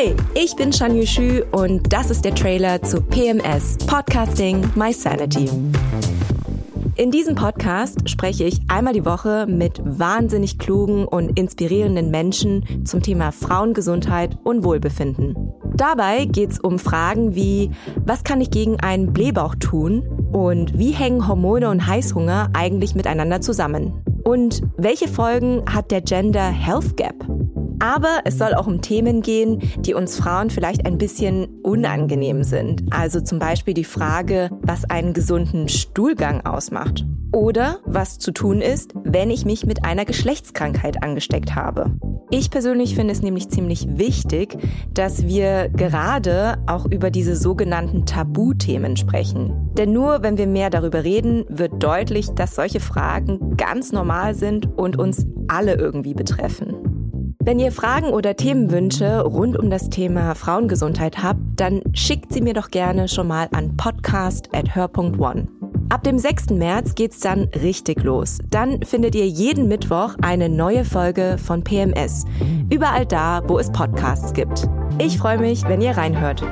Hi, ich bin Shan Yushu und das ist der Trailer zu PMS Podcasting My Sanity. In diesem Podcast spreche ich einmal die Woche mit wahnsinnig klugen und inspirierenden Menschen zum Thema Frauengesundheit und Wohlbefinden. Dabei geht es um Fragen wie, was kann ich gegen einen Blähbauch tun und wie hängen Hormone und Heißhunger eigentlich miteinander zusammen? Und welche Folgen hat der Gender Health Gap? Aber es soll auch um Themen gehen, die uns Frauen vielleicht ein bisschen unangenehm sind. Also zum Beispiel die Frage, was einen gesunden Stuhlgang ausmacht. Oder was zu tun ist, wenn ich mich mit einer Geschlechtskrankheit angesteckt habe. Ich persönlich finde es nämlich ziemlich wichtig, dass wir gerade auch über diese sogenannten Tabuthemen sprechen. Denn nur wenn wir mehr darüber reden, wird deutlich, dass solche Fragen ganz normal sind und uns alle irgendwie betreffen. Wenn ihr Fragen oder Themenwünsche rund um das Thema Frauengesundheit habt, dann schickt sie mir doch gerne schon mal an podcast@her.one. Ab dem 6. März geht's dann richtig los. Dann findet ihr jeden Mittwoch eine neue Folge von PMS. Überall da, wo es Podcasts gibt. Ich freue mich, wenn ihr reinhört.